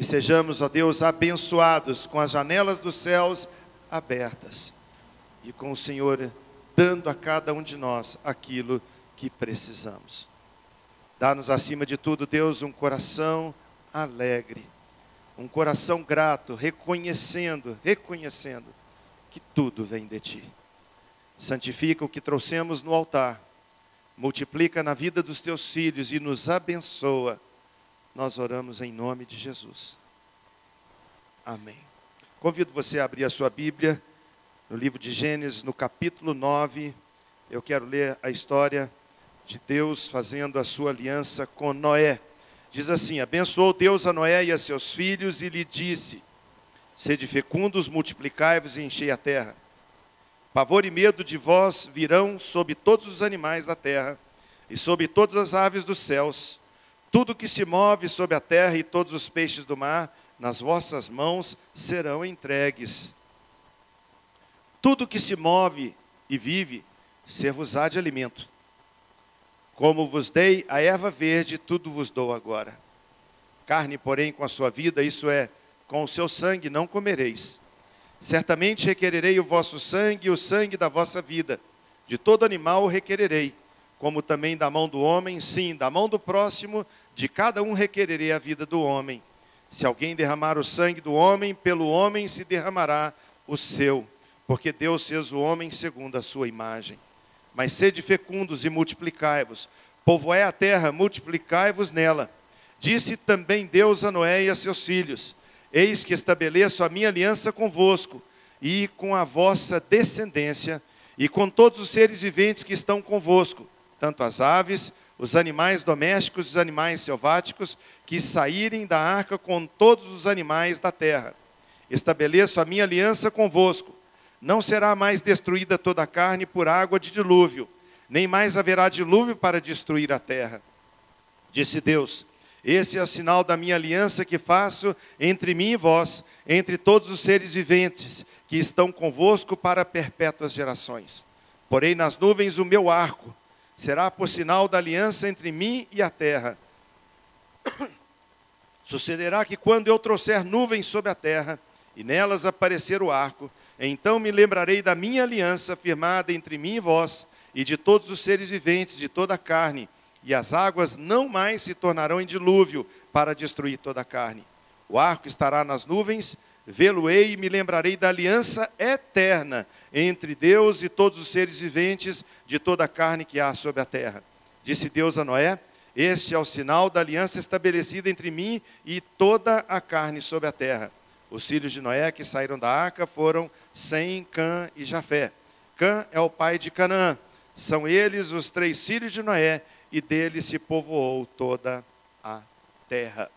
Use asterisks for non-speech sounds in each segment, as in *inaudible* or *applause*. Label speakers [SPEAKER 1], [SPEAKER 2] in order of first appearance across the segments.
[SPEAKER 1] Que sejamos, ó Deus, abençoados com as janelas dos céus abertas e com o Senhor dando a cada um de nós aquilo que precisamos. Dá-nos acima de tudo, Deus, um coração alegre, um coração grato, reconhecendo, reconhecendo que tudo vem de ti. Santifica o que trouxemos no altar, multiplica na vida dos teus filhos e nos abençoa. Nós oramos em nome de Jesus. Amém. Convido você a abrir a sua Bíblia no livro de Gênesis, no capítulo 9. Eu quero ler a história de Deus fazendo a sua aliança com Noé. Diz assim: Abençoou Deus a Noé e a seus filhos e lhe disse: Sede fecundos, multiplicai-vos e enchei a terra. Pavor e medo de vós virão sobre todos os animais da terra e sobre todas as aves dos céus, tudo que se move sobre a terra e todos os peixes do mar nas vossas mãos serão entregues. Tudo que se move e vive, ser-vos-á de alimento. Como vos dei a erva verde, tudo vos dou agora. Carne, porém, com a sua vida, isso é, com o seu sangue não comereis. Certamente requererei o vosso sangue e o sangue da vossa vida. De todo animal requererei, como também da mão do homem, sim, da mão do próximo, de cada um requererei a vida do homem. Se alguém derramar o sangue do homem, pelo homem se derramará o seu, porque Deus fez o homem segundo a sua imagem. Mas sede fecundos e multiplicai-vos, povoai a terra, multiplicai-vos nela. Disse também Deus a Noé e a seus filhos: Eis que estabeleço a minha aliança convosco e com a vossa descendência e com todos os seres viventes que estão convosco, tanto as aves, os animais domésticos e os animais selváticos que saírem da arca com todos os animais da terra. Estabeleço a minha aliança convosco. Não será mais destruída toda a carne por água de dilúvio, nem mais haverá dilúvio para destruir a terra. Disse Deus: Esse é o sinal da minha aliança que faço entre mim e vós, entre todos os seres viventes que estão convosco para perpétuas gerações. Porém, nas nuvens o meu arco será por sinal da aliança entre mim e a terra. Sucederá que quando eu trouxer nuvens sobre a terra, e nelas aparecer o arco, então me lembrarei da minha aliança firmada entre mim e vós, e de todos os seres viventes, de toda a carne, e as águas não mais se tornarão em dilúvio para destruir toda a carne. O arco estará nas nuvens, vê-lo-ei e me lembrarei da aliança eterna entre Deus e todos os seres viventes de toda a carne que há sobre a terra. Disse Deus a Noé: Este é o sinal da aliança estabelecida entre mim e toda a carne sobre a terra. Os filhos de Noé que saíram da arca foram Sem, Cã e Jafé. Cã é o pai de Canaã. São eles os três filhos de Noé, e dele se povoou toda a terra.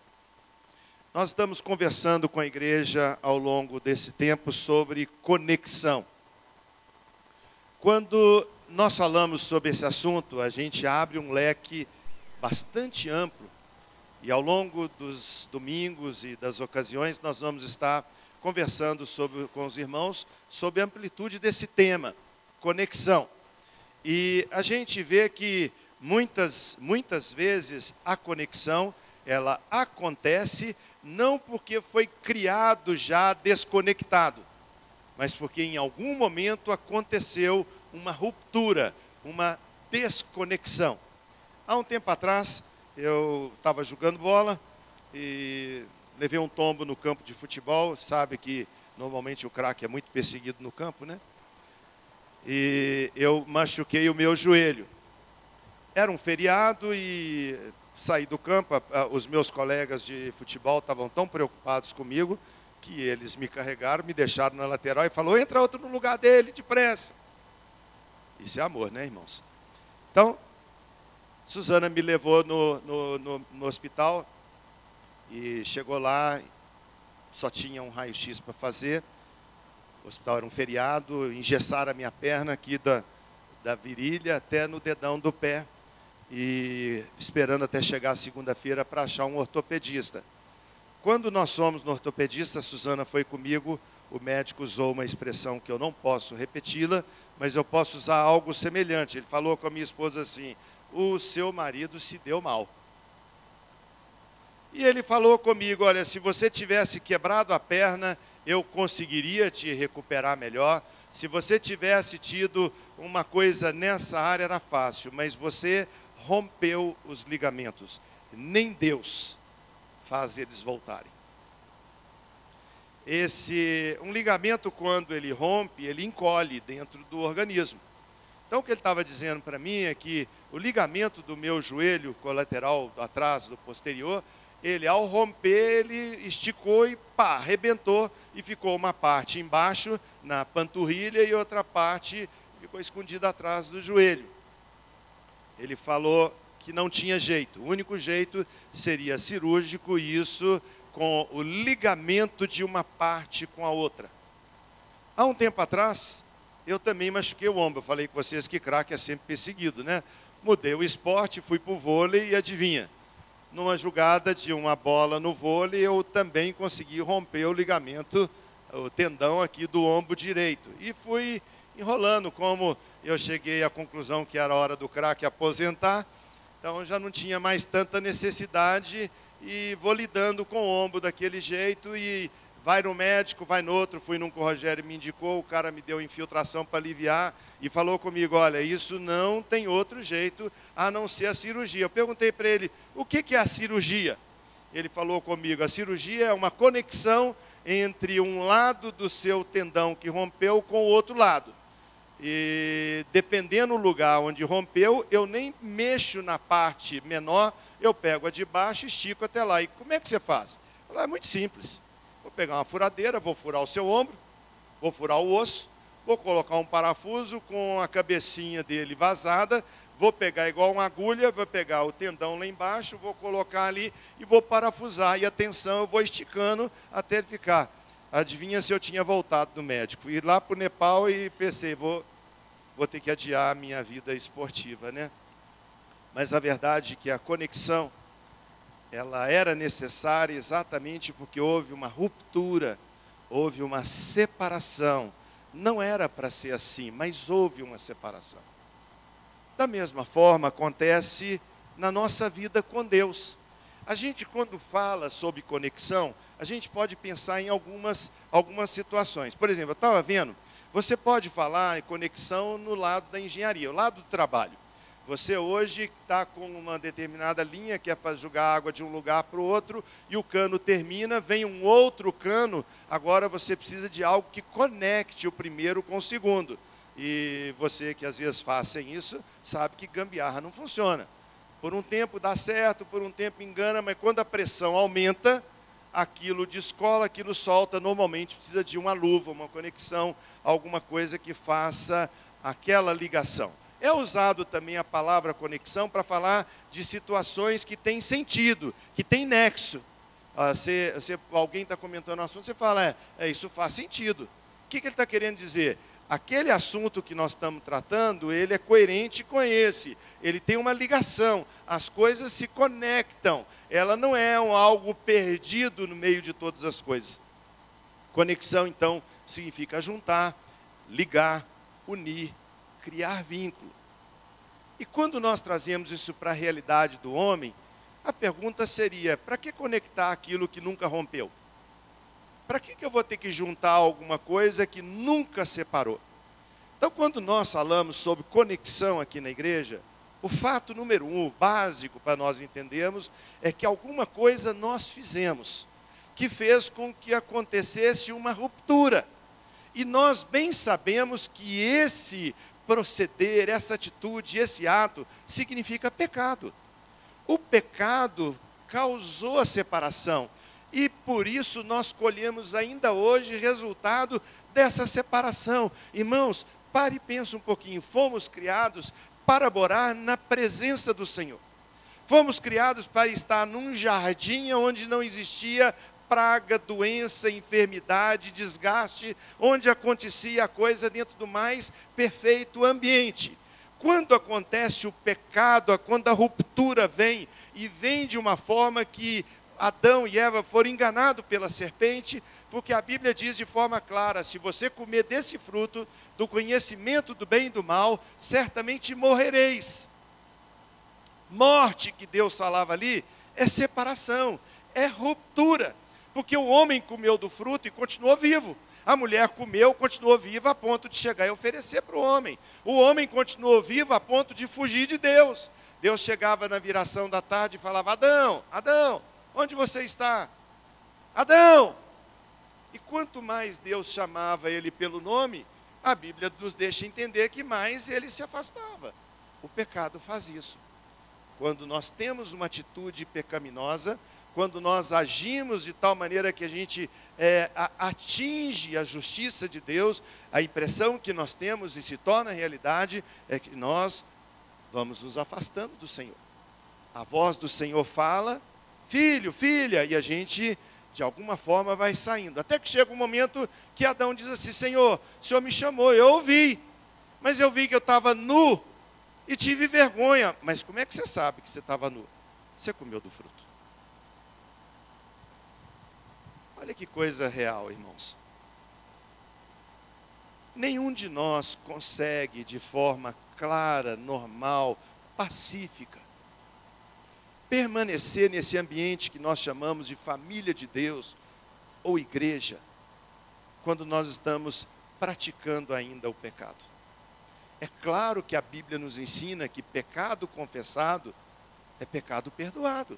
[SPEAKER 1] Nós estamos conversando com a igreja ao longo desse tempo sobre conexão. Quando nós falamos sobre esse assunto, a gente abre um leque bastante amplo e ao longo dos domingos e das ocasiões nós vamos estar conversando sobre, com os irmãos sobre a amplitude desse tema, conexão. E a gente vê que muitas, muitas vezes a conexão ela acontece não porque foi criado já desconectado, mas porque em algum momento aconteceu uma ruptura, uma desconexão. Há um tempo atrás, eu estava jogando bola e levei um tombo no campo de futebol. Sabe que normalmente o craque é muito perseguido no campo, né? E eu machuquei o meu joelho. Era um feriado e saí do campo. Os meus colegas de futebol estavam tão preocupados comigo que eles me carregaram, me deixaram na lateral e falou: entra outro no lugar dele, depressa. Isso é amor, né, irmãos? Então, Suzana me levou no, no, no, no hospital e chegou lá, só tinha um raio-x para fazer. O hospital era um feriado, engessaram a minha perna aqui da, da virilha até no dedão do pé e esperando até chegar segunda-feira para achar um ortopedista. Quando nós fomos no ortopedista, a Suzana foi comigo, o médico usou uma expressão que eu não posso repeti-la, mas eu posso usar algo semelhante. Ele falou com a minha esposa assim: o seu marido se deu mal. E ele falou comigo: Olha, se você tivesse quebrado a perna, eu conseguiria te recuperar melhor. Se você tivesse tido uma coisa nessa área, era fácil, mas você rompeu os ligamentos. Nem Deus faz eles voltarem. Esse, um ligamento, quando ele rompe, ele encolhe dentro do organismo. Então, o que ele estava dizendo para mim é que o ligamento do meu joelho colateral, atrás do posterior, ele ao romper, ele esticou e pá, arrebentou e ficou uma parte embaixo na panturrilha e outra parte ficou escondida atrás do joelho. Ele falou que não tinha jeito, o único jeito seria cirúrgico e isso com o ligamento de uma parte com a outra. Há um tempo atrás, eu também machuquei o ombro. Eu falei com vocês que craque é sempre perseguido, né? Mudei o esporte, fui para o vôlei e adivinha? numa jogada de uma bola no vôlei, eu também consegui romper o ligamento, o tendão aqui do ombro direito. E fui enrolando, como eu cheguei à conclusão que era hora do craque aposentar, então já não tinha mais tanta necessidade e vou lidando com o ombro daquele jeito e vai no médico, vai no outro, fui num que o Rogério me indicou, o cara me deu infiltração para aliviar e falou comigo, olha, isso não tem outro jeito a não ser a cirurgia. Eu perguntei para ele, o que, que é a cirurgia? Ele falou comigo, a cirurgia é uma conexão entre um lado do seu tendão que rompeu com o outro lado. E dependendo do lugar onde rompeu, eu nem mexo na parte menor, eu pego a de baixo e estico até lá. E como é que você faz? Falei, é muito simples pegar uma furadeira, vou furar o seu ombro, vou furar o osso, vou colocar um parafuso com a cabecinha dele vazada, vou pegar igual uma agulha, vou pegar o tendão lá embaixo, vou colocar ali e vou parafusar. E atenção, eu vou esticando até ele ficar. Adivinha se eu tinha voltado do médico? Ir lá para o Nepal e pensei, vou, vou ter que adiar a minha vida esportiva, né? Mas a verdade é que a conexão ela era necessária exatamente porque houve uma ruptura, houve uma separação. Não era para ser assim, mas houve uma separação. Da mesma forma acontece na nossa vida com Deus. A gente, quando fala sobre conexão, a gente pode pensar em algumas, algumas situações. Por exemplo, eu estava vendo, você pode falar em conexão no lado da engenharia, o lado do trabalho. Você hoje está com uma determinada linha, que é para jogar água de um lugar para o outro, e o cano termina, vem um outro cano, agora você precisa de algo que conecte o primeiro com o segundo. E você que às vezes faça isso, sabe que gambiarra não funciona. Por um tempo dá certo, por um tempo engana, mas quando a pressão aumenta, aquilo descola, aquilo solta. Normalmente precisa de uma luva, uma conexão, alguma coisa que faça aquela ligação. É usado também a palavra conexão para falar de situações que têm sentido, que têm nexo. Ah, se, se, alguém está comentando um assunto, você fala, é, é isso faz sentido. O que, que ele está querendo dizer? Aquele assunto que nós estamos tratando, ele é coerente com esse. Ele tem uma ligação. As coisas se conectam. Ela não é um algo perdido no meio de todas as coisas. Conexão, então, significa juntar, ligar, unir, criar vínculo. E quando nós trazemos isso para a realidade do homem, a pergunta seria: para que conectar aquilo que nunca rompeu? Para que, que eu vou ter que juntar alguma coisa que nunca separou? Então, quando nós falamos sobre conexão aqui na igreja, o fato número um, básico para nós entendermos, é que alguma coisa nós fizemos que fez com que acontecesse uma ruptura. E nós bem sabemos que esse proceder, essa atitude, esse ato, significa pecado. O pecado causou a separação. E por isso nós colhemos ainda hoje resultado dessa separação. Irmãos, pare e pense um pouquinho. Fomos criados para morar na presença do Senhor. Fomos criados para estar num jardim onde não existia praga, doença, enfermidade, desgaste, onde acontecia a coisa dentro do mais perfeito ambiente. Quando acontece o pecado, quando a ruptura vem, e vem de uma forma que Adão e Eva foram enganados pela serpente, porque a Bíblia diz de forma clara: se você comer desse fruto, do conhecimento do bem e do mal, certamente morrereis. Morte que Deus falava ali é separação, é ruptura, porque o homem comeu do fruto e continuou vivo. A mulher comeu, continuou viva a ponto de chegar e oferecer para o homem. O homem continuou vivo a ponto de fugir de Deus. Deus chegava na viração da tarde e falava: Adão, Adão, onde você está? Adão! E quanto mais Deus chamava ele pelo nome, a Bíblia nos deixa entender que mais ele se afastava. O pecado faz isso. Quando nós temos uma atitude pecaminosa, quando nós agimos de tal maneira que a gente é, atinge a justiça de Deus, a impressão que nós temos e se torna realidade é que nós vamos nos afastando do Senhor. A voz do Senhor fala, filho, filha, e a gente de alguma forma vai saindo. Até que chega um momento que Adão diz assim: Senhor, o Senhor me chamou, eu ouvi, mas eu vi que eu estava nu e tive vergonha. Mas como é que você sabe que você estava nu? Você comeu do fruto. Olha que coisa real, irmãos. Nenhum de nós consegue de forma clara, normal, pacífica, permanecer nesse ambiente que nós chamamos de família de Deus ou igreja, quando nós estamos praticando ainda o pecado. É claro que a Bíblia nos ensina que pecado confessado é pecado perdoado.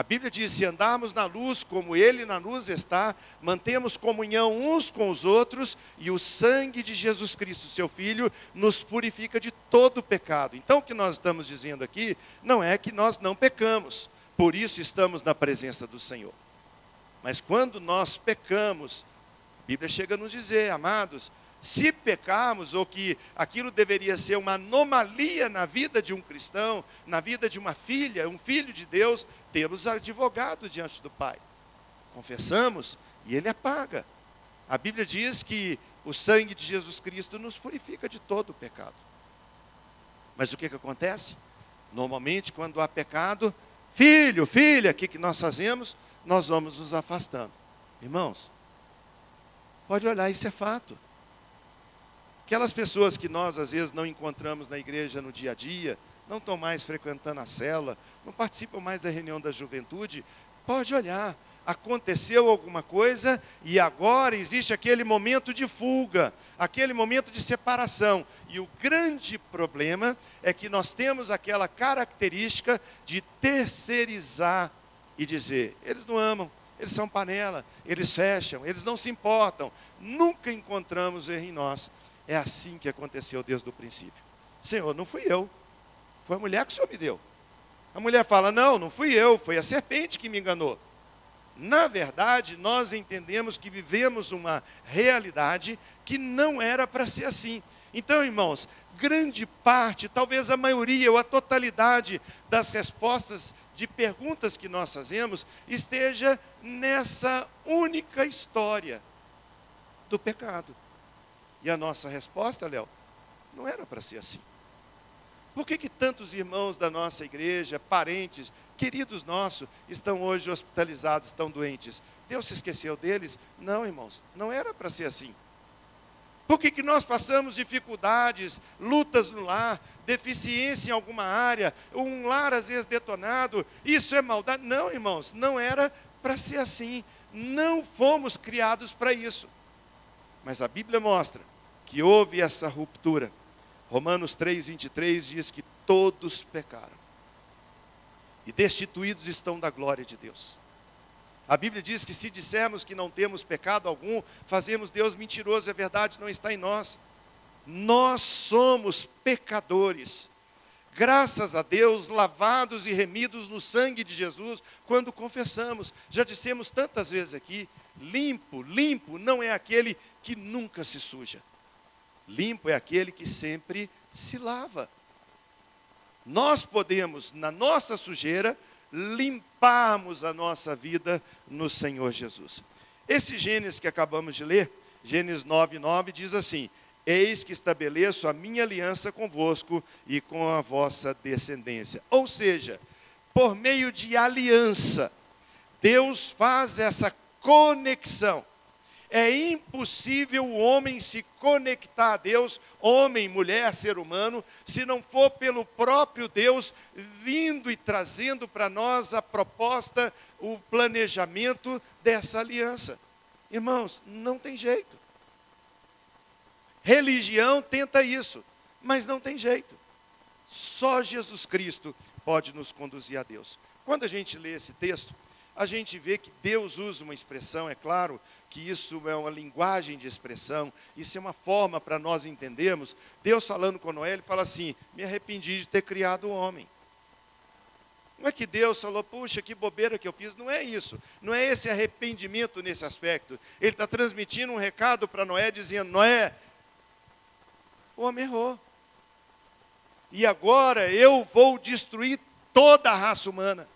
[SPEAKER 1] A Bíblia diz: se andarmos na luz como Ele na luz está, mantemos comunhão uns com os outros, e o sangue de Jesus Cristo, seu Filho, nos purifica de todo pecado. Então, o que nós estamos dizendo aqui não é que nós não pecamos, por isso estamos na presença do Senhor. Mas quando nós pecamos, a Bíblia chega a nos dizer, amados, se pecarmos, ou que aquilo deveria ser uma anomalia na vida de um cristão, na vida de uma filha, um filho de Deus, temos advogado diante do Pai. Confessamos e Ele apaga. A Bíblia diz que o sangue de Jesus Cristo nos purifica de todo o pecado. Mas o que, que acontece? Normalmente, quando há pecado, filho, filha, o que, que nós fazemos? Nós vamos nos afastando. Irmãos, pode olhar, isso é fato. Aquelas pessoas que nós às vezes não encontramos na igreja no dia a dia, não estão mais frequentando a cela, não participam mais da reunião da juventude, pode olhar, aconteceu alguma coisa e agora existe aquele momento de fuga, aquele momento de separação. E o grande problema é que nós temos aquela característica de terceirizar e dizer: eles não amam, eles são panela, eles fecham, eles não se importam. Nunca encontramos erro em nós. É assim que aconteceu desde o princípio. Senhor, não fui eu. Foi a mulher que o Senhor me deu. A mulher fala: Não, não fui eu, foi a serpente que me enganou. Na verdade, nós entendemos que vivemos uma realidade que não era para ser assim. Então, irmãos, grande parte, talvez a maioria ou a totalidade das respostas de perguntas que nós fazemos esteja nessa única história do pecado. E a nossa resposta, Léo, não era para ser assim. Por que, que tantos irmãos da nossa igreja, parentes, queridos nossos, estão hoje hospitalizados, estão doentes? Deus se esqueceu deles? Não, irmãos, não era para ser assim. Por que, que nós passamos dificuldades, lutas no lar, deficiência em alguma área, um lar às vezes detonado? Isso é maldade? Não, irmãos, não era para ser assim. Não fomos criados para isso. Mas a Bíblia mostra que houve essa ruptura. Romanos 3, 23 diz que todos pecaram e destituídos estão da glória de Deus. A Bíblia diz que se dissermos que não temos pecado algum, fazemos Deus mentiroso, a verdade não está em nós. Nós somos pecadores. Graças a Deus, lavados e remidos no sangue de Jesus, quando confessamos. Já dissemos tantas vezes aqui: limpo, limpo não é aquele que nunca se suja. Limpo é aquele que sempre se lava. Nós podemos, na nossa sujeira, limparmos a nossa vida no Senhor Jesus. Esse Gênesis que acabamos de ler, Gênesis 9, 9, diz assim: Eis que estabeleço a minha aliança convosco e com a vossa descendência. Ou seja, por meio de aliança, Deus faz essa conexão É impossível o homem se conectar a Deus, homem, mulher, ser humano, se não for pelo próprio Deus vindo e trazendo para nós a proposta, o planejamento dessa aliança. Irmãos, não tem jeito. Religião tenta isso, mas não tem jeito. Só Jesus Cristo pode nos conduzir a Deus. Quando a gente lê esse texto, a gente vê que Deus usa uma expressão, é claro que isso é uma linguagem de expressão, isso é uma forma para nós entendermos. Deus falando com Noé, ele fala assim: Me arrependi de ter criado o homem. Não é que Deus falou, puxa, que bobeira que eu fiz. Não é isso. Não é esse arrependimento nesse aspecto. Ele está transmitindo um recado para Noé, dizendo: Noé, o homem errou. E agora eu vou destruir toda a raça humana.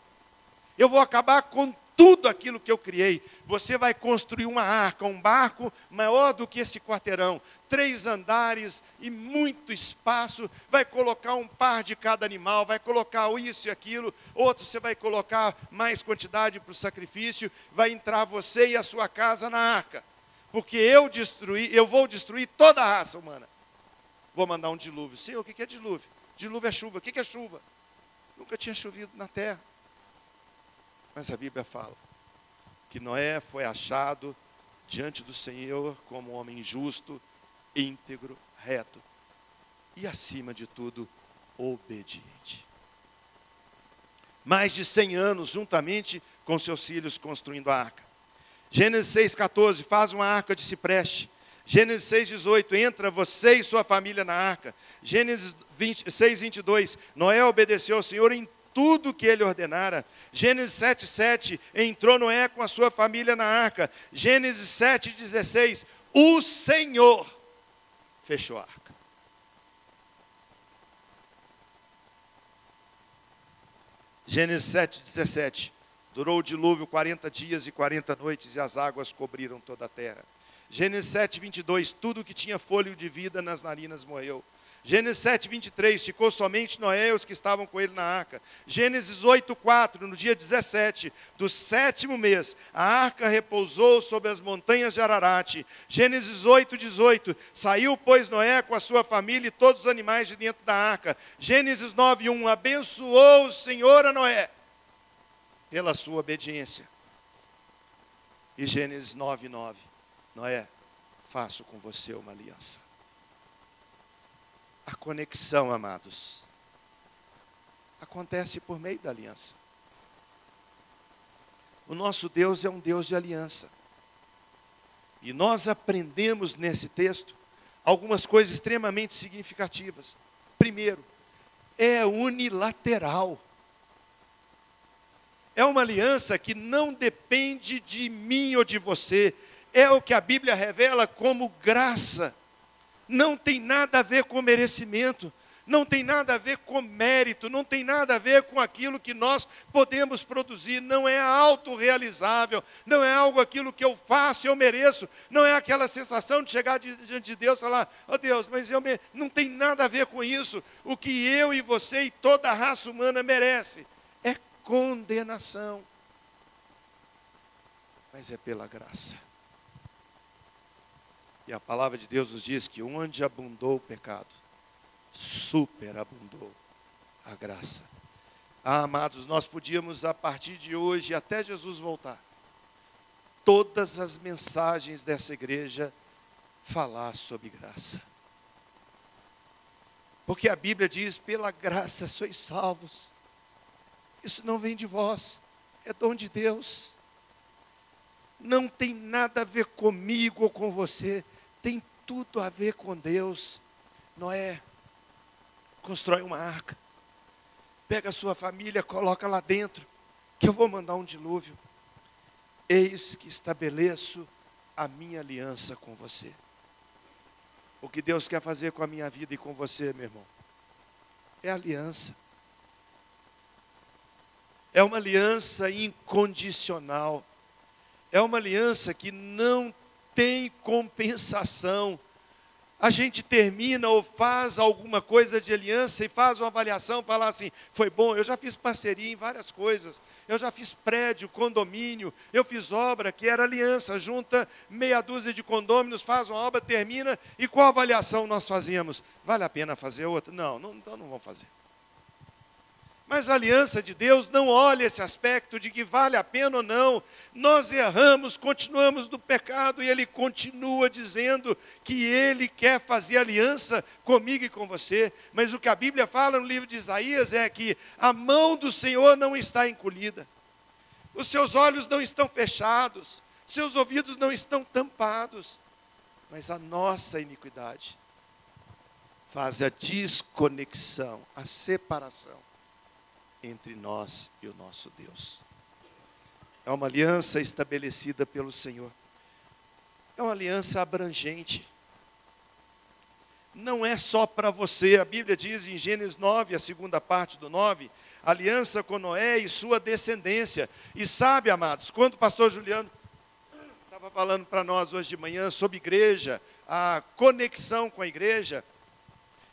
[SPEAKER 1] Eu vou acabar com tudo aquilo que eu criei. Você vai construir uma arca, um barco maior do que esse quarteirão, três andares e muito espaço. Vai colocar um par de cada animal, vai colocar isso e aquilo. Outro você vai colocar mais quantidade para o sacrifício. Vai entrar você e a sua casa na arca, porque eu destruí, eu vou destruir toda a raça humana. Vou mandar um dilúvio. Senhor, o que é dilúvio? Dilúvio é chuva. O que é chuva? Nunca tinha chovido na terra. Mas a Bíblia fala que Noé foi achado diante do Senhor como um homem justo, íntegro, reto e, acima de tudo, obediente. Mais de 100 anos, juntamente com seus filhos, construindo a arca. Gênesis 6,14, faz uma arca de cipreste. Gênesis 6,18, entra você e sua família na arca. Gênesis 20, 6, 22, Noé obedeceu ao Senhor em tudo que ele ordenara. Gênesis 7, 7, entrou Noé com a sua família na arca. Gênesis 7, 16, o Senhor fechou a arca. Gênesis 7, 17, durou o dilúvio 40 dias e 40 noites e as águas cobriram toda a terra. Gênesis 7, 22, tudo que tinha fôlego de vida nas narinas morreu. Gênesis 7, 23, ficou somente Noé e os que estavam com ele na arca. Gênesis 8, 4, no dia 17 do sétimo mês, a arca repousou sobre as montanhas de Ararat. Gênesis 8, 18, saiu, pois, Noé com a sua família e todos os animais de dentro da arca. Gênesis 9, 1, abençoou o Senhor a Noé pela sua obediência. E Gênesis 9, 9, Noé, faço com você uma aliança a conexão, amados, acontece por meio da aliança. O nosso Deus é um Deus de aliança. E nós aprendemos nesse texto algumas coisas extremamente significativas. Primeiro, é unilateral. É uma aliança que não depende de mim ou de você. É o que a Bíblia revela como graça não tem nada a ver com merecimento, não tem nada a ver com mérito, não tem nada a ver com aquilo que nós podemos produzir, não é autorrealizável, não é algo aquilo que eu faço, eu mereço, não é aquela sensação de chegar diante de Deus e falar, oh Deus, mas eu me... não tem nada a ver com isso, o que eu e você e toda a raça humana merece é condenação, mas é pela graça. E a palavra de Deus nos diz que onde abundou o pecado, superabundou a graça. Ah, amados, nós podíamos a partir de hoje, até Jesus voltar, todas as mensagens dessa igreja falar sobre graça. Porque a Bíblia diz: pela graça sois salvos. Isso não vem de vós, é dom de Deus. Não tem nada a ver comigo ou com você, tem tudo a ver com Deus. Noé, constrói uma arca, pega a sua família, coloca lá dentro, que eu vou mandar um dilúvio. Eis que estabeleço a minha aliança com você. O que Deus quer fazer com a minha vida e com você, meu irmão, é aliança. É uma aliança incondicional. É uma aliança que não tem compensação. a gente termina ou faz alguma coisa de aliança e faz uma avaliação, falar assim, foi bom, eu já fiz parceria em várias coisas, eu já fiz prédio, condomínio, eu fiz obra que era aliança, junta meia dúzia de condôminos, faz uma obra, termina, e qual avaliação nós fazíamos? Vale a pena fazer outra? Não, não então não vamos fazer. Mas a aliança de Deus não olha esse aspecto de que vale a pena ou não. Nós erramos, continuamos no pecado e Ele continua dizendo que Ele quer fazer aliança comigo e com você. Mas o que a Bíblia fala no livro de Isaías é que a mão do Senhor não está encolhida, os seus olhos não estão fechados, seus ouvidos não estão tampados, mas a nossa iniquidade faz a desconexão, a separação entre nós e o nosso Deus. É uma aliança estabelecida pelo Senhor. É uma aliança abrangente. Não é só para você. A Bíblia diz em Gênesis 9, a segunda parte do 9, aliança com Noé e sua descendência. E sabe, amados, quando o pastor Juliano estava falando para nós hoje de manhã sobre igreja, a conexão com a igreja,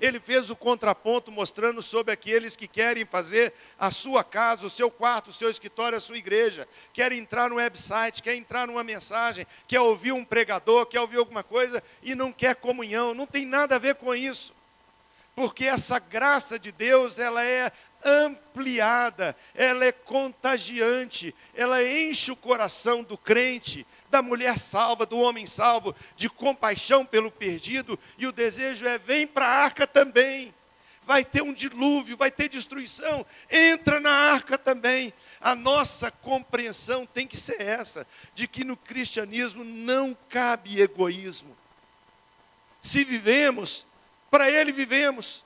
[SPEAKER 1] ele fez o contraponto mostrando sobre aqueles que querem fazer a sua casa, o seu quarto, o seu escritório, a sua igreja, quer entrar no website, quer entrar numa mensagem, quer ouvir um pregador, quer ouvir alguma coisa e não quer comunhão. Não tem nada a ver com isso. Porque essa graça de Deus, ela é ampliada, ela é contagiante, ela enche o coração do crente, da mulher salva, do homem salvo, de compaixão pelo perdido, e o desejo é: vem para a arca também. Vai ter um dilúvio, vai ter destruição, entra na arca também. A nossa compreensão tem que ser essa, de que no cristianismo não cabe egoísmo. Se vivemos, para Ele vivemos.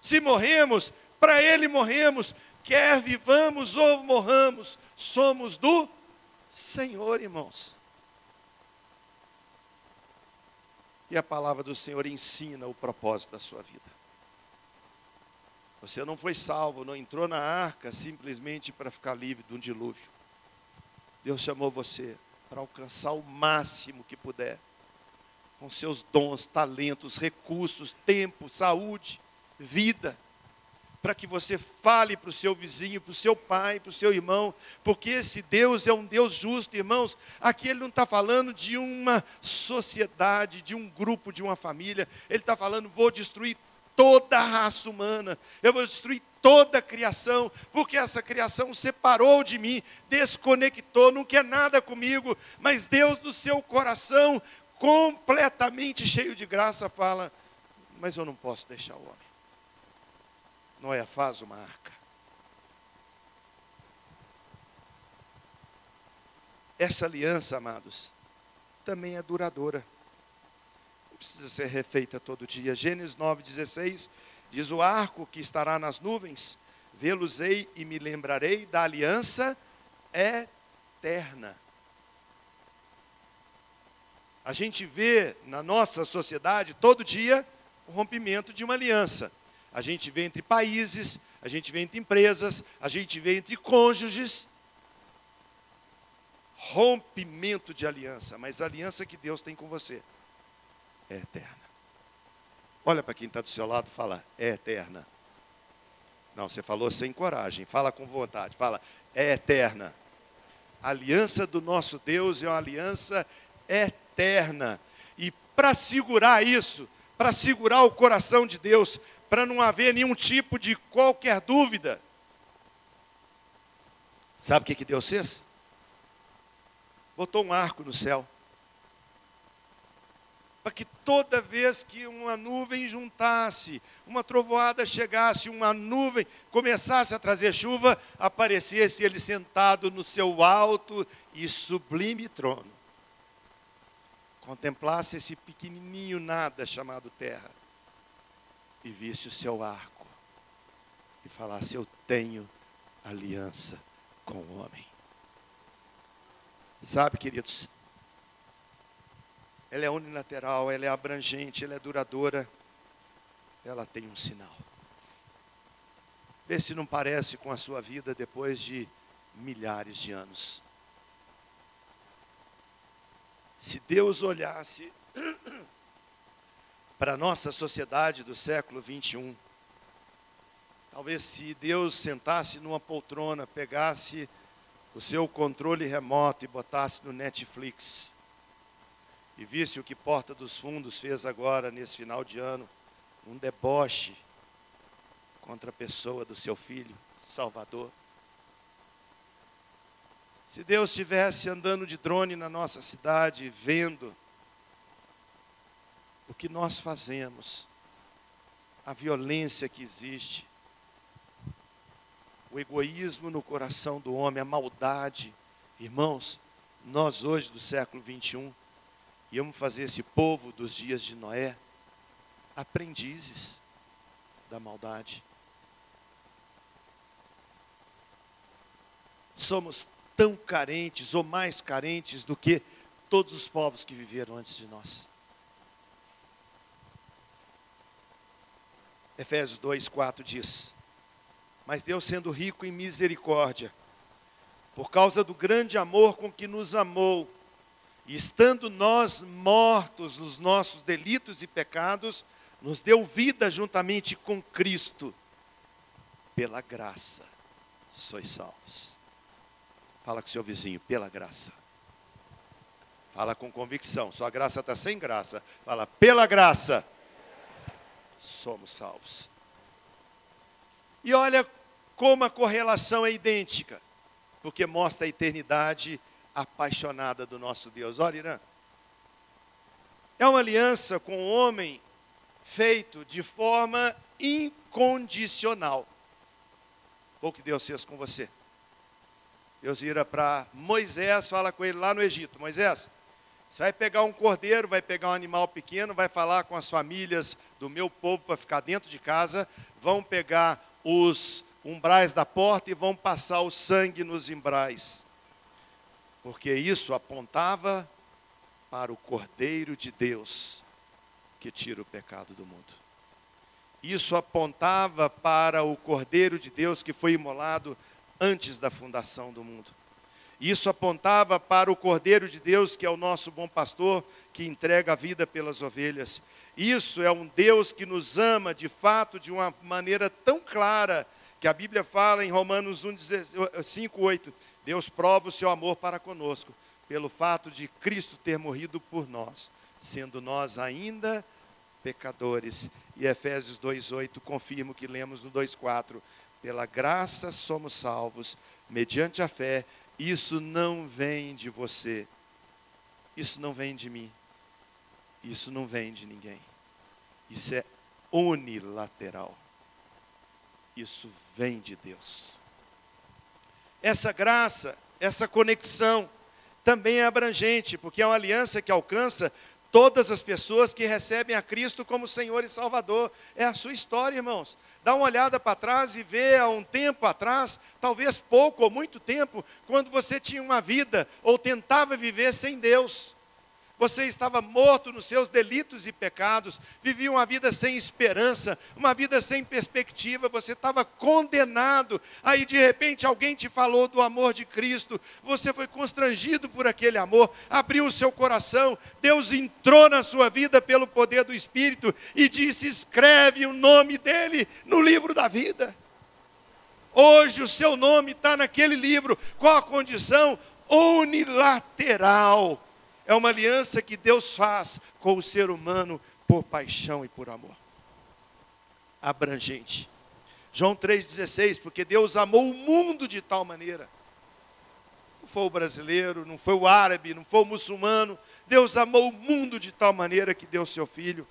[SPEAKER 1] Se morremos, para Ele morremos. Quer vivamos ou morramos, somos do Senhor, irmãos. E a palavra do Senhor ensina o propósito da sua vida. Você não foi salvo, não entrou na arca simplesmente para ficar livre de um dilúvio. Deus chamou você para alcançar o máximo que puder, com seus dons, talentos, recursos, tempo, saúde, vida para que você fale para o seu vizinho, para o seu pai, para o seu irmão, porque esse Deus é um Deus justo, irmãos. Aqui ele não está falando de uma sociedade, de um grupo, de uma família. Ele está falando: vou destruir toda a raça humana, eu vou destruir toda a criação, porque essa criação separou de mim, desconectou, não quer nada comigo, mas Deus, no seu coração, completamente cheio de graça, fala: Mas eu não posso deixar o homem. Noé faz uma arca. Essa aliança, amados, também é duradoura. Não precisa ser refeita todo dia. Gênesis 9,16 diz: O arco que estará nas nuvens, vê-los-ei e me lembrarei da aliança eterna. A gente vê na nossa sociedade todo dia o rompimento de uma aliança. A gente vê entre países, a gente vê entre empresas, a gente vê entre cônjuges. Rompimento de aliança, mas a aliança que Deus tem com você é eterna. Olha para quem está do seu lado e fala, é eterna. Não, você falou sem coragem, fala com vontade, fala, é eterna. A aliança do nosso Deus é uma aliança eterna. E para segurar isso, para segurar o coração de Deus, para não haver nenhum tipo de qualquer dúvida. Sabe o que, que Deus fez? Botou um arco no céu. Para que toda vez que uma nuvem juntasse, uma trovoada chegasse, uma nuvem começasse a trazer chuva, aparecesse ele sentado no seu alto e sublime trono. Contemplasse esse pequenininho nada chamado terra e visse o seu arco e falasse: Eu tenho aliança com o homem. Sabe, queridos, ela é unilateral, ela é abrangente, ela é duradoura, ela tem um sinal. Vê se não parece com a sua vida depois de milhares de anos. Se Deus olhasse *clears throat* para a nossa sociedade do século 21. Talvez se Deus sentasse numa poltrona, pegasse o seu controle remoto e botasse no Netflix, e visse o que Porta dos Fundos fez agora, nesse final de ano, um deboche contra a pessoa do seu filho, Salvador. Se Deus estivesse andando de drone na nossa cidade, vendo o que nós fazemos, a violência que existe, o egoísmo no coração do homem, a maldade. Irmãos, nós hoje do século 21 íamos fazer esse povo dos dias de Noé aprendizes da maldade. Somos tão carentes ou mais carentes do que todos os povos que viveram antes de nós. Efésios 2, 4 diz: mas Deus, sendo rico em misericórdia, por causa do grande amor com que nos amou, e estando nós mortos nos nossos delitos e pecados, nos deu vida juntamente com Cristo. Pela graça sois salvos. Fala com seu vizinho, pela graça. Fala com convicção. Sua graça está sem graça. Fala, pela graça somos salvos. E olha como a correlação é idêntica, porque mostra a eternidade apaixonada do nosso Deus. Olha, Irã. É uma aliança com o homem feito de forma incondicional. O que Deus fez com você. Deus vira para Moisés, fala com ele lá no Egito: Moisés, você vai pegar um cordeiro, vai pegar um animal pequeno, vai falar com as famílias do meu povo para ficar dentro de casa, vão pegar os umbrais da porta e vão passar o sangue nos umbrais. Porque isso apontava para o Cordeiro de Deus que tira o pecado do mundo. Isso apontava para o Cordeiro de Deus que foi imolado antes da fundação do mundo. Isso apontava para o Cordeiro de Deus, que é o nosso bom pastor, que entrega a vida pelas ovelhas. Isso é um Deus que nos ama de fato de uma maneira tão clara que a Bíblia fala em Romanos 1, 5, 8. Deus prova o seu amor para conosco, pelo fato de Cristo ter morrido por nós, sendo nós ainda pecadores. E Efésios 2,8 confirma o que lemos no 2,4. Pela graça somos salvos, mediante a fé, isso não vem de você, isso não vem de mim, isso não vem de ninguém, isso é unilateral. Isso vem de Deus. Essa graça, essa conexão, também é abrangente, porque é uma aliança que alcança todas as pessoas que recebem a Cristo como Senhor e Salvador. É a sua história, irmãos. Dá uma olhada para trás e vê há um tempo atrás, talvez pouco ou muito tempo, quando você tinha uma vida ou tentava viver sem Deus. Você estava morto nos seus delitos e pecados, vivia uma vida sem esperança, uma vida sem perspectiva, você estava condenado. Aí de repente alguém te falou do amor de Cristo, você foi constrangido por aquele amor, abriu o seu coração, Deus entrou na sua vida pelo poder do Espírito e disse: escreve o nome dele no livro da vida. Hoje o seu nome está naquele livro, qual a condição? Unilateral é uma aliança que Deus faz com o ser humano por paixão e por amor. Abrangente. João 3,16, porque Deus amou o mundo de tal maneira. Não foi o brasileiro, não foi o árabe, não foi o muçulmano. Deus amou o mundo de tal maneira que deu seu filho.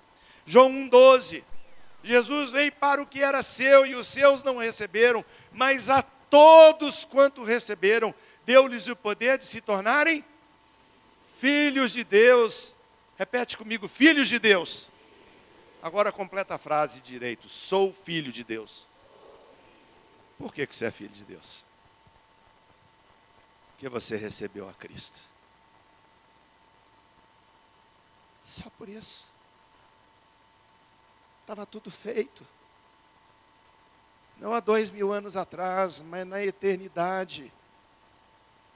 [SPEAKER 1] João 1,12. Jesus veio para o que era seu e os seus não receberam, mas a todos quanto receberam, deu-lhes o poder de se tornarem filhos de Deus. Repete comigo, filhos de Deus. Agora completa a frase direito. Sou filho de Deus. Por que, que você é filho de Deus? Porque você recebeu a Cristo. Só por isso. Estava tudo feito. Não há dois mil anos atrás, mas na eternidade.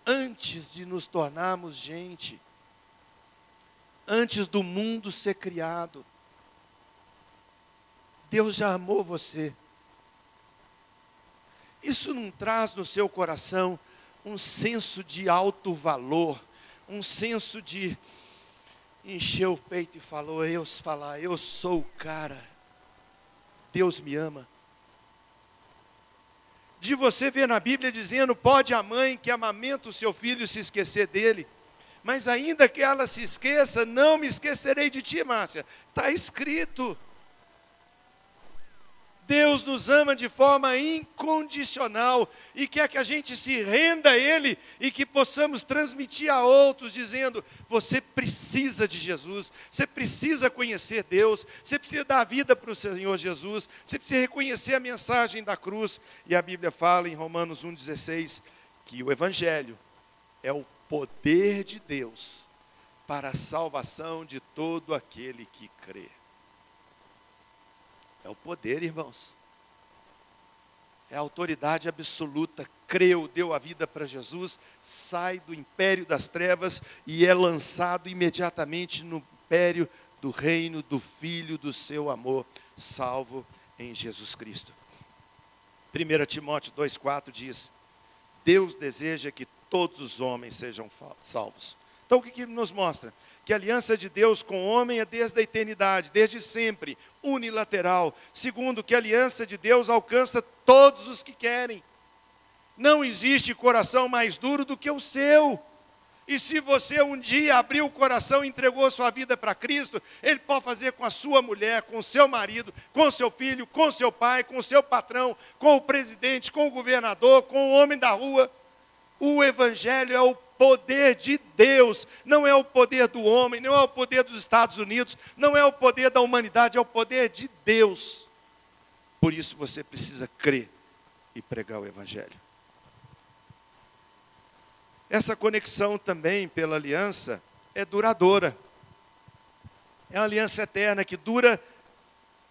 [SPEAKER 1] Antes de nos tornarmos gente antes do mundo ser criado. Deus já amou você. Isso não traz no seu coração um senso de alto valor, um senso de encher o peito e falou, eu falar, eu sou o cara. Deus me ama. De você ver na Bíblia dizendo, pode a mãe que amamenta o seu filho se esquecer dele. Mas ainda que ela se esqueça, não me esquecerei de ti, Márcia. Está escrito. Deus nos ama de forma incondicional e quer que a gente se renda a Ele e que possamos transmitir a outros, dizendo: você precisa de Jesus, você precisa conhecer Deus, você precisa dar vida para o Senhor Jesus, você precisa reconhecer a mensagem da cruz. E a Bíblia fala em Romanos 1,16 que o Evangelho é o poder de Deus para a salvação de todo aquele que crê. É o poder, irmãos. É a autoridade absoluta. Creu, deu a vida para Jesus, sai do império das trevas e é lançado imediatamente no império do reino do Filho do seu amor, salvo em Jesus Cristo. 1 Timóteo 2,4 diz: Deus deseja que todos os homens sejam salvos. Então o que, que nos mostra? que a aliança de Deus com o homem é desde a eternidade, desde sempre, unilateral. Segundo, que a aliança de Deus alcança todos os que querem. Não existe coração mais duro do que o seu. E se você um dia abriu o coração e entregou sua vida para Cristo, Ele pode fazer com a sua mulher, com o seu marido, com o seu filho, com o seu pai, com o seu patrão, com o presidente, com o governador, com o homem da rua. O Evangelho é o poder de Deus, não é o poder do homem, não é o poder dos Estados Unidos, não é o poder da humanidade, é o poder de Deus. Por isso você precisa crer e pregar o Evangelho. Essa conexão também pela aliança é duradoura. É uma aliança eterna que dura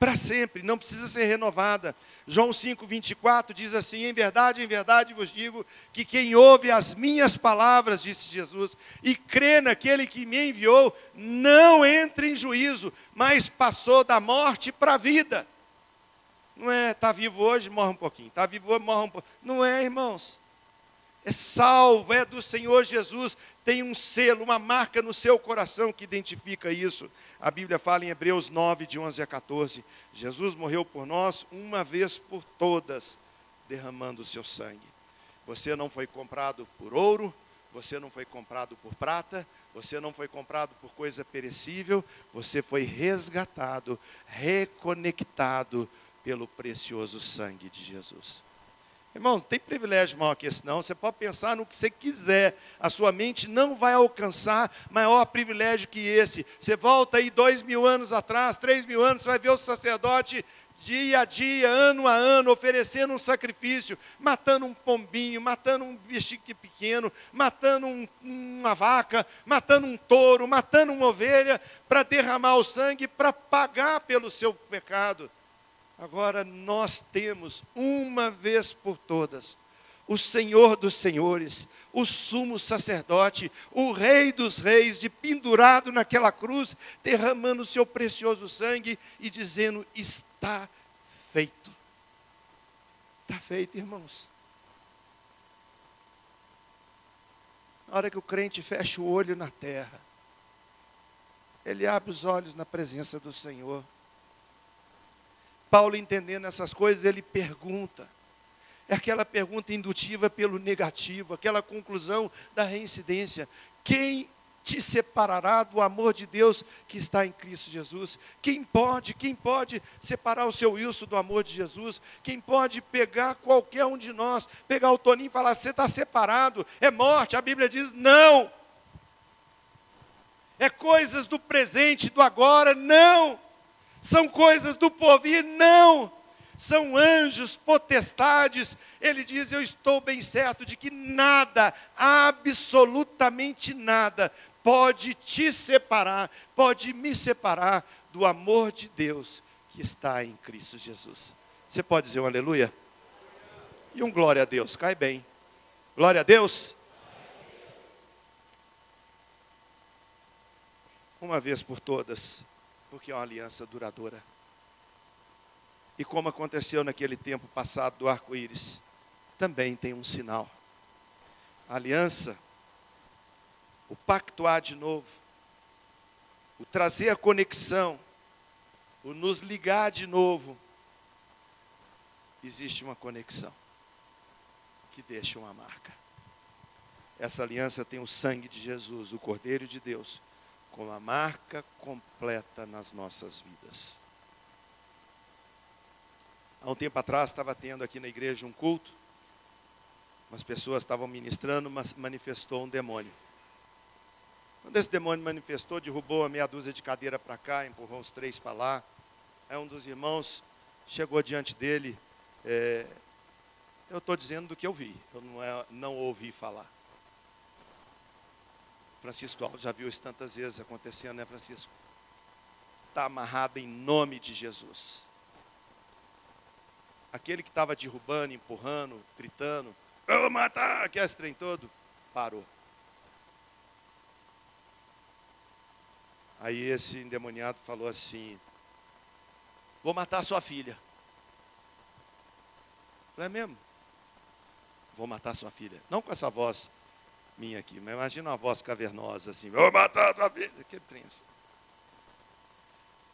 [SPEAKER 1] para sempre, não precisa ser renovada. João 5, 24 diz assim: Em verdade, em verdade vos digo que quem ouve as minhas palavras, disse Jesus, e crê naquele que me enviou, não entra em juízo, mas passou da morte para a vida. Não é, está vivo hoje, morre um pouquinho, está vivo hoje, morre um pouquinho. Não é, irmãos é salvo, é do Senhor Jesus, tem um selo, uma marca no seu coração que identifica isso. A Bíblia fala em Hebreus 9, de 11 a 14: Jesus morreu por nós uma vez por todas, derramando o seu sangue. Você não foi comprado por ouro, você não foi comprado por prata, você não foi comprado por coisa perecível, você foi resgatado, reconectado pelo precioso sangue de Jesus. Irmão, não tem privilégio maior que esse, não. Você pode pensar no que você quiser. A sua mente não vai alcançar maior privilégio que esse. Você volta aí dois mil anos atrás, três mil anos, você vai ver o sacerdote dia a dia, ano a ano, oferecendo um sacrifício, matando um pombinho, matando um bichinho pequeno, matando um, uma vaca, matando um touro, matando uma ovelha, para derramar o sangue, para pagar pelo seu pecado. Agora nós temos, uma vez por todas, o Senhor dos Senhores, o sumo sacerdote, o Rei dos Reis, de pendurado naquela cruz, derramando o seu precioso sangue e dizendo: Está feito. Está feito, irmãos. Na hora que o crente fecha o olho na terra, ele abre os olhos na presença do Senhor. Paulo, entendendo essas coisas, ele pergunta. É aquela pergunta indutiva pelo negativo, aquela conclusão da reincidência. Quem te separará do amor de Deus que está em Cristo Jesus? Quem pode, quem pode separar o seu Wilson do amor de Jesus? Quem pode pegar qualquer um de nós, pegar o Toninho e falar, você está separado, é morte? A Bíblia diz, não. É coisas do presente, do agora, não são coisas do porvir, não. São anjos, potestades. Ele diz: Eu estou bem certo de que nada, absolutamente nada, pode te separar, pode me separar do amor de Deus que está em Cristo Jesus. Você pode dizer um aleluia? E um glória a Deus, cai bem. Glória a Deus. Uma vez por todas porque é uma aliança duradoura. E como aconteceu naquele tempo passado do arco-íris, também tem um sinal. A aliança, o pactuar de novo, o trazer a conexão, o nos ligar de novo, existe uma conexão que deixa uma marca. Essa aliança tem o sangue de Jesus, o Cordeiro de Deus, como a marca completa nas nossas vidas. Há um tempo atrás estava tendo aqui na igreja um culto, umas pessoas estavam ministrando, mas manifestou um demônio. Quando esse demônio manifestou, derrubou a meia dúzia de cadeira para cá, empurrou uns três para lá. Aí um dos irmãos chegou diante dele. É, eu estou dizendo do que eu vi, eu não, é, não ouvi falar. Francisco Alves já viu isso tantas vezes acontecendo, né, Francisco? Está amarrado em nome de Jesus. Aquele que estava derrubando, empurrando, gritando, eu vou matar, que é esse trem todo, parou. Aí esse endemoniado falou assim: Vou matar sua filha. Não é mesmo? Vou matar sua filha. Não com essa voz minha aqui, mas imagina uma voz cavernosa assim, vou matar tua filha. Que príncipe.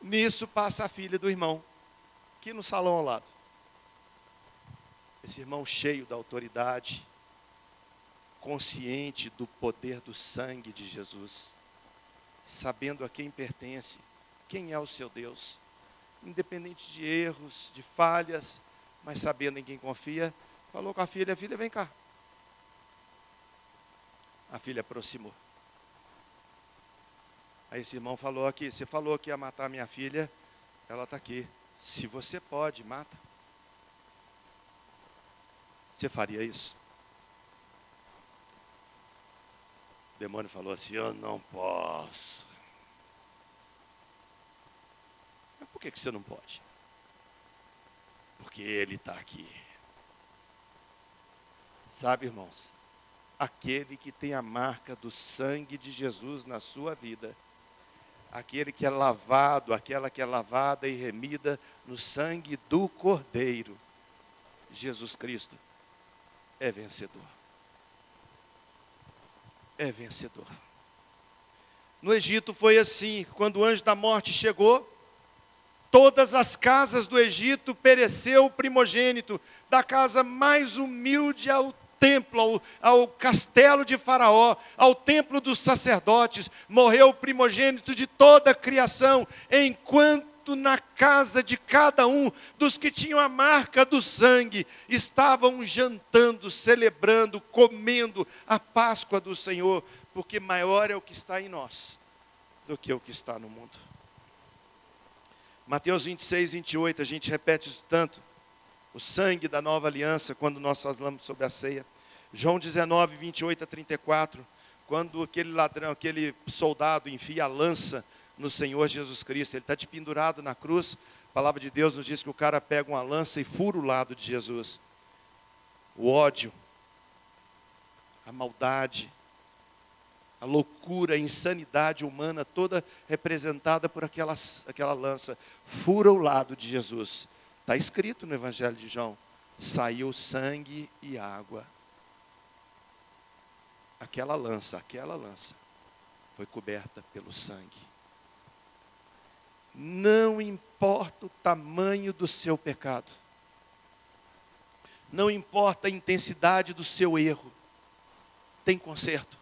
[SPEAKER 1] Nisso passa a filha do irmão, aqui no salão ao lado. Esse irmão cheio da autoridade, consciente do poder do sangue de Jesus, sabendo a quem pertence, quem é o seu Deus, independente de erros, de falhas, mas sabendo em quem confia, falou com a filha: Filha, vem cá. A filha aproximou. Aí esse irmão falou aqui: Você falou que ia matar minha filha, ela está aqui. Se você pode, mata. Você faria isso? O demônio falou assim: Eu não posso. Mas por que, que você não pode? Porque ele está aqui. Sabe, irmãos, aquele que tem a marca do sangue de Jesus na sua vida, aquele que é lavado, aquela que é lavada e remida no sangue do Cordeiro, Jesus Cristo, é vencedor. É vencedor. No Egito foi assim, quando o anjo da morte chegou, todas as casas do Egito pereceu o primogênito, da casa mais humilde ao templo, ao, ao, castelo de Faraó, ao templo dos sacerdotes, morreu o primogênito de toda a criação, enquanto na casa de cada um dos que tinham a marca do sangue estavam jantando, celebrando, comendo a Páscoa do Senhor, porque maior é o que está em nós do que o que está no mundo. Mateus 26, 28, a gente repete isso tanto o sangue da nova aliança, quando nós falamos sobre a ceia. João 19, 28 a 34, quando aquele ladrão, aquele soldado enfia a lança no Senhor Jesus Cristo, ele está de pendurado na cruz, a palavra de Deus nos diz que o cara pega uma lança e fura o lado de Jesus. O ódio, a maldade, a loucura, a insanidade humana, toda representada por aquela, aquela lança, fura o lado de Jesus Está escrito no Evangelho de João: saiu sangue e água. Aquela lança, aquela lança, foi coberta pelo sangue. Não importa o tamanho do seu pecado, não importa a intensidade do seu erro, tem conserto,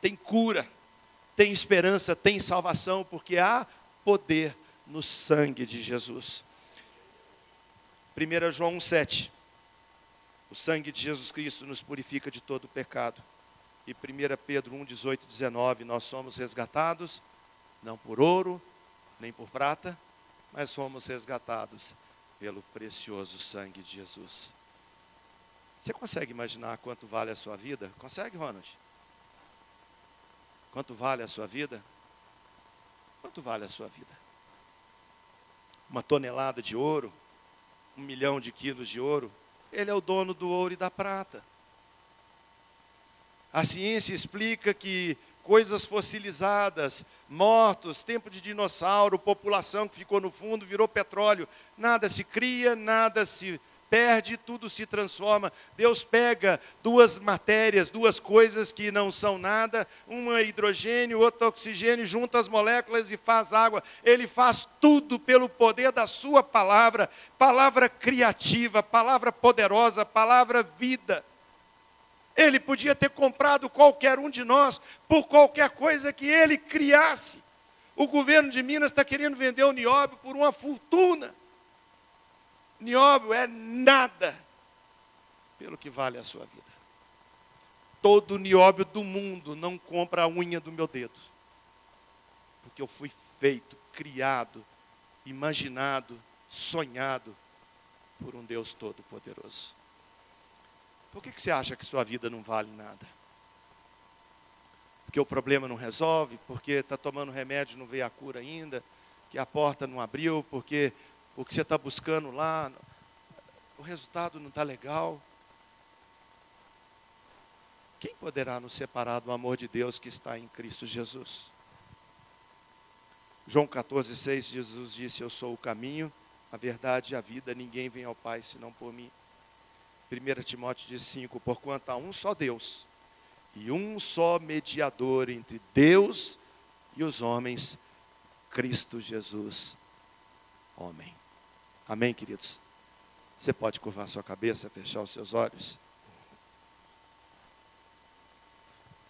[SPEAKER 1] tem cura, tem esperança, tem salvação, porque há poder no sangue de Jesus. 1 João 1,7. O sangue de Jesus Cristo nos purifica de todo o pecado. E 1 Pedro 1, 18 19. Nós somos resgatados, não por ouro, nem por prata, mas somos resgatados pelo precioso sangue de Jesus. Você consegue imaginar quanto vale a sua vida? Consegue, Ronald? Quanto vale a sua vida? Quanto vale a sua vida? Uma tonelada de ouro? Um milhão de quilos de ouro, ele é o dono do ouro e da prata. A ciência explica que coisas fossilizadas, mortos, tempo de dinossauro, população que ficou no fundo, virou petróleo. Nada se cria, nada se perde, tudo se transforma. Deus pega duas matérias, duas coisas que não são nada, uma é hidrogênio, outra é oxigênio, junta as moléculas e faz água. Ele faz tudo pelo poder da sua palavra, palavra criativa, palavra poderosa, palavra vida. Ele podia ter comprado qualquer um de nós por qualquer coisa que ele criasse. O governo de Minas está querendo vender o nióbio por uma fortuna. Nióbio é nada pelo que vale a sua vida. Todo nióbio do mundo não compra a unha do meu dedo. Porque eu fui feito, criado, imaginado, sonhado por um Deus todo-poderoso. Por que, que você acha que sua vida não vale nada? Porque o problema não resolve, porque está tomando remédio e não veio a cura ainda, que a porta não abriu, porque o que você está buscando lá, o resultado não está legal. Quem poderá nos separar do amor de Deus que está em Cristo Jesus? João 14, 6, Jesus disse: Eu sou o caminho, a verdade e a vida, ninguém vem ao Pai senão por mim. 1 Timóteo diz 5: Porquanto há um só Deus e um só mediador entre Deus e os homens, Cristo Jesus, homem. Amém, queridos? Você pode curvar sua cabeça, fechar os seus olhos.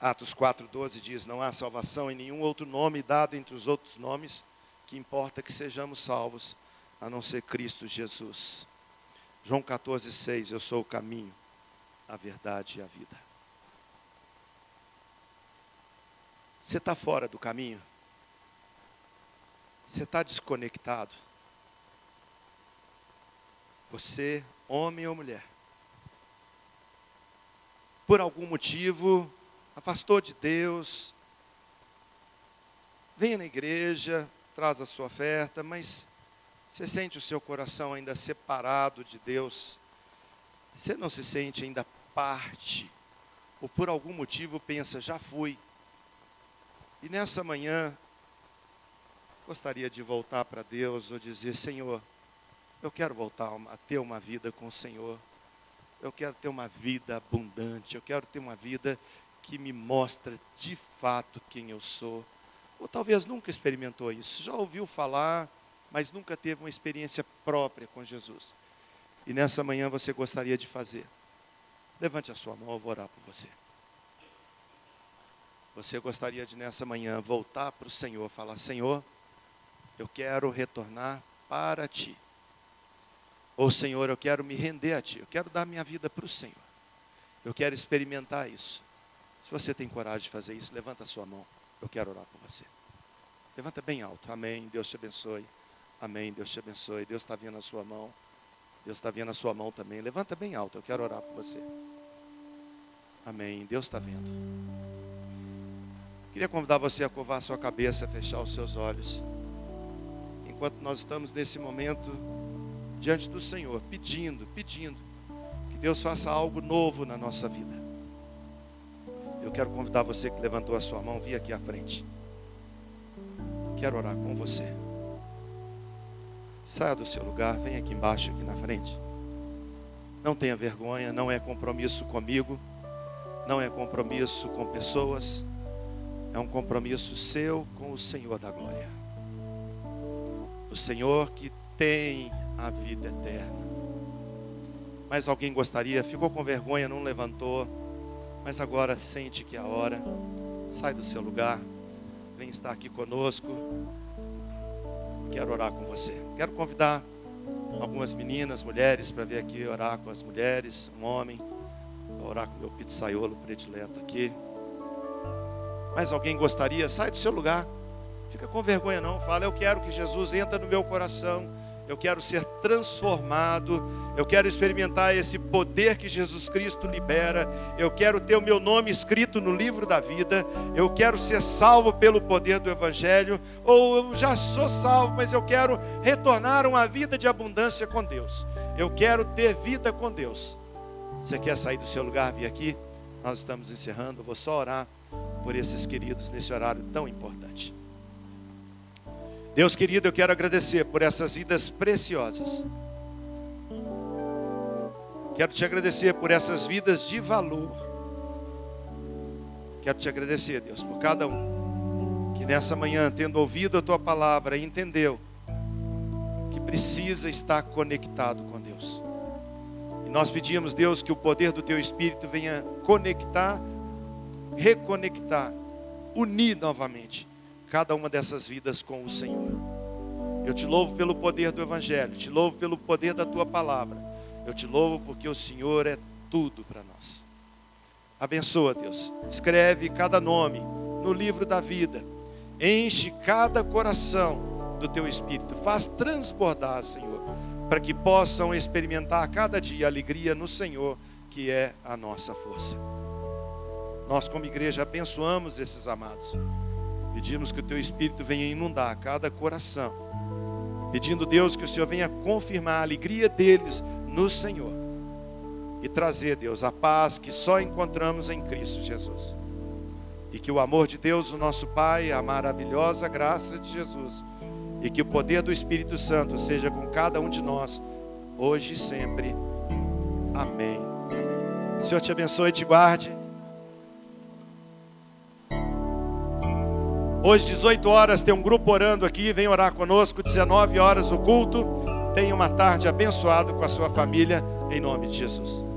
[SPEAKER 1] Atos 4,12 diz: Não há salvação em nenhum outro nome dado entre os outros nomes, que importa que sejamos salvos, a não ser Cristo Jesus. João 14,6: Eu sou o caminho, a verdade e a vida. Você está fora do caminho? Você está desconectado? Você, homem ou mulher, por algum motivo, afastou de Deus, venha na igreja, traz a sua oferta, mas você sente o seu coração ainda separado de Deus, você não se sente ainda parte, ou por algum motivo pensa, já fui. E nessa manhã, gostaria de voltar para Deus ou dizer: Senhor, eu quero voltar a ter uma vida com o Senhor. Eu quero ter uma vida abundante. Eu quero ter uma vida que me mostra de fato quem eu sou. Ou talvez nunca experimentou isso. Já ouviu falar, mas nunca teve uma experiência própria com Jesus. E nessa manhã você gostaria de fazer. Levante a sua mão, eu vou orar por você. Você gostaria de nessa manhã voltar para o Senhor, falar: Senhor, eu quero retornar para ti. Ou Senhor, eu quero me render a Ti, eu quero dar minha vida para o Senhor. Eu quero experimentar isso. Se você tem coragem de fazer isso, levanta a sua mão. Eu quero orar por você. Levanta bem alto. Amém. Deus te abençoe. Amém. Deus te abençoe. Deus está vendo a sua mão. Deus está vendo a sua mão também. Levanta bem alto. Eu quero orar por você. Amém. Deus está vendo. Queria convidar você a curvar a sua cabeça, fechar os seus olhos. Enquanto nós estamos nesse momento diante do Senhor, pedindo, pedindo que Deus faça algo novo na nossa vida. Eu quero convidar você que levantou a sua mão, vir aqui à frente. Quero orar com você. Saia do seu lugar, vem aqui embaixo, aqui na frente. Não tenha vergonha, não é compromisso comigo, não é compromisso com pessoas, é um compromisso seu com o Senhor da glória. O Senhor que tem a vida eterna. Mas alguém gostaria, ficou com vergonha, não levantou, mas agora sente que é a hora, sai do seu lugar, vem estar aqui conosco. Quero orar com você. Quero convidar algumas meninas, mulheres, para vir aqui orar com as mulheres, um homem, orar com o meu pizzaiolo predileto aqui. Mas alguém gostaria, sai do seu lugar. Fica com vergonha não, fala, eu quero que Jesus entre no meu coração eu quero ser transformado, eu quero experimentar esse poder que Jesus Cristo libera, eu quero ter o meu nome escrito no livro da vida, eu quero ser salvo pelo poder do Evangelho, ou eu já sou salvo, mas eu quero retornar a uma vida de abundância com Deus, eu quero ter vida com Deus. Você quer sair do seu lugar, vir aqui? Nós estamos encerrando, eu vou só orar por esses queridos nesse horário tão importante. Deus querido, eu quero agradecer por essas vidas preciosas. Quero te agradecer por essas vidas de valor. Quero te agradecer, Deus, por cada um que nessa manhã, tendo ouvido a tua palavra, entendeu que precisa estar conectado com Deus. E nós pedimos, Deus, que o poder do teu Espírito venha conectar, reconectar, unir novamente cada uma dessas vidas com o Senhor. Eu te louvo pelo poder do Evangelho, te louvo pelo poder da tua palavra. Eu te louvo porque o Senhor é tudo para nós. Abençoa, Deus. Escreve cada nome no livro da vida. Enche cada coração do teu espírito. Faz transbordar, Senhor, para que possam experimentar cada dia a alegria no Senhor, que é a nossa força. Nós, como igreja, abençoamos esses amados. Pedimos que o teu Espírito venha inundar cada coração. Pedindo, Deus, que o Senhor venha confirmar a alegria deles no Senhor. E trazer, Deus, a paz que só encontramos em Cristo Jesus. E que o amor de Deus, o nosso Pai, a maravilhosa graça de Jesus, e que o poder do Espírito Santo seja com cada um de nós, hoje e sempre. Amém. O Senhor te abençoe e te guarde. Hoje, 18 horas, tem um grupo orando aqui. Vem orar conosco. 19 horas, o culto. Tenha uma tarde abençoada com a sua família, em nome de Jesus.